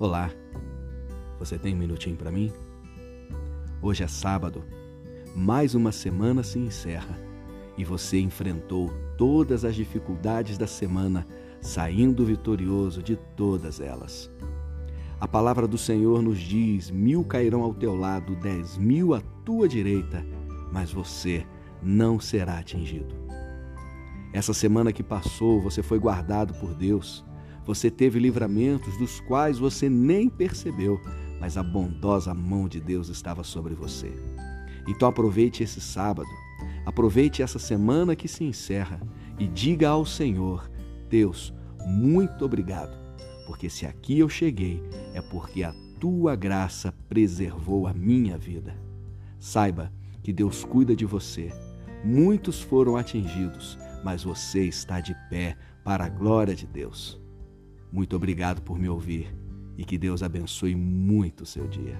Olá, você tem um minutinho para mim? Hoje é sábado, mais uma semana se encerra e você enfrentou todas as dificuldades da semana, saindo vitorioso de todas elas. A palavra do Senhor nos diz: mil cairão ao teu lado, dez mil à tua direita, mas você não será atingido. Essa semana que passou, você foi guardado por Deus. Você teve livramentos dos quais você nem percebeu, mas a bondosa mão de Deus estava sobre você. Então aproveite esse sábado, aproveite essa semana que se encerra e diga ao Senhor: Deus, muito obrigado, porque se aqui eu cheguei é porque a tua graça preservou a minha vida. Saiba que Deus cuida de você. Muitos foram atingidos, mas você está de pé para a glória de Deus. Muito obrigado por me ouvir e que Deus abençoe muito o seu dia.